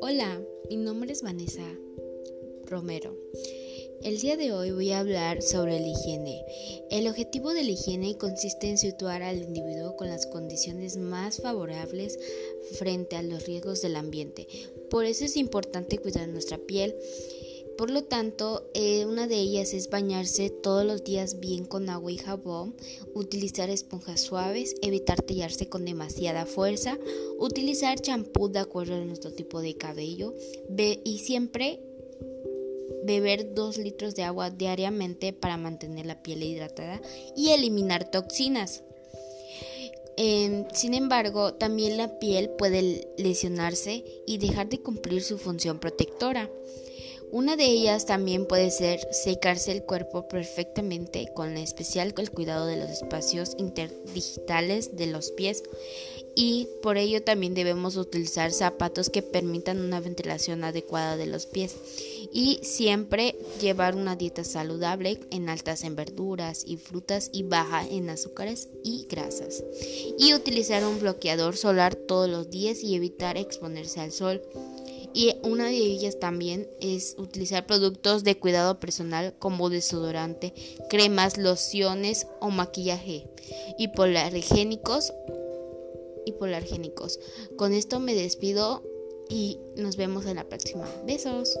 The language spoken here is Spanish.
Hola, mi nombre es Vanessa Romero. El día de hoy voy a hablar sobre la higiene. El objetivo de la higiene consiste en situar al individuo con las condiciones más favorables frente a los riesgos del ambiente. Por eso es importante cuidar nuestra piel por lo tanto, eh, una de ellas es bañarse todos los días bien con agua y jabón, utilizar esponjas suaves, evitar tallarse con demasiada fuerza, utilizar champú de acuerdo a nuestro tipo de cabello y siempre beber 2 litros de agua diariamente para mantener la piel hidratada y eliminar toxinas. Sin embargo, también la piel puede lesionarse y dejar de cumplir su función protectora. Una de ellas también puede ser secarse el cuerpo perfectamente con especial cuidado de los espacios interdigitales de los pies y por ello también debemos utilizar zapatos que permitan una ventilación adecuada de los pies y siempre llevar una dieta saludable en altas en verduras y frutas y baja en azúcares y grasas y utilizar un bloqueador solar todos los días y evitar exponerse al sol. Y una de ellas también es utilizar productos de cuidado personal como desodorante, cremas, lociones o maquillaje hipoalergénicos. Hipoalergénicos. Con esto me despido y nos vemos en la próxima. Besos.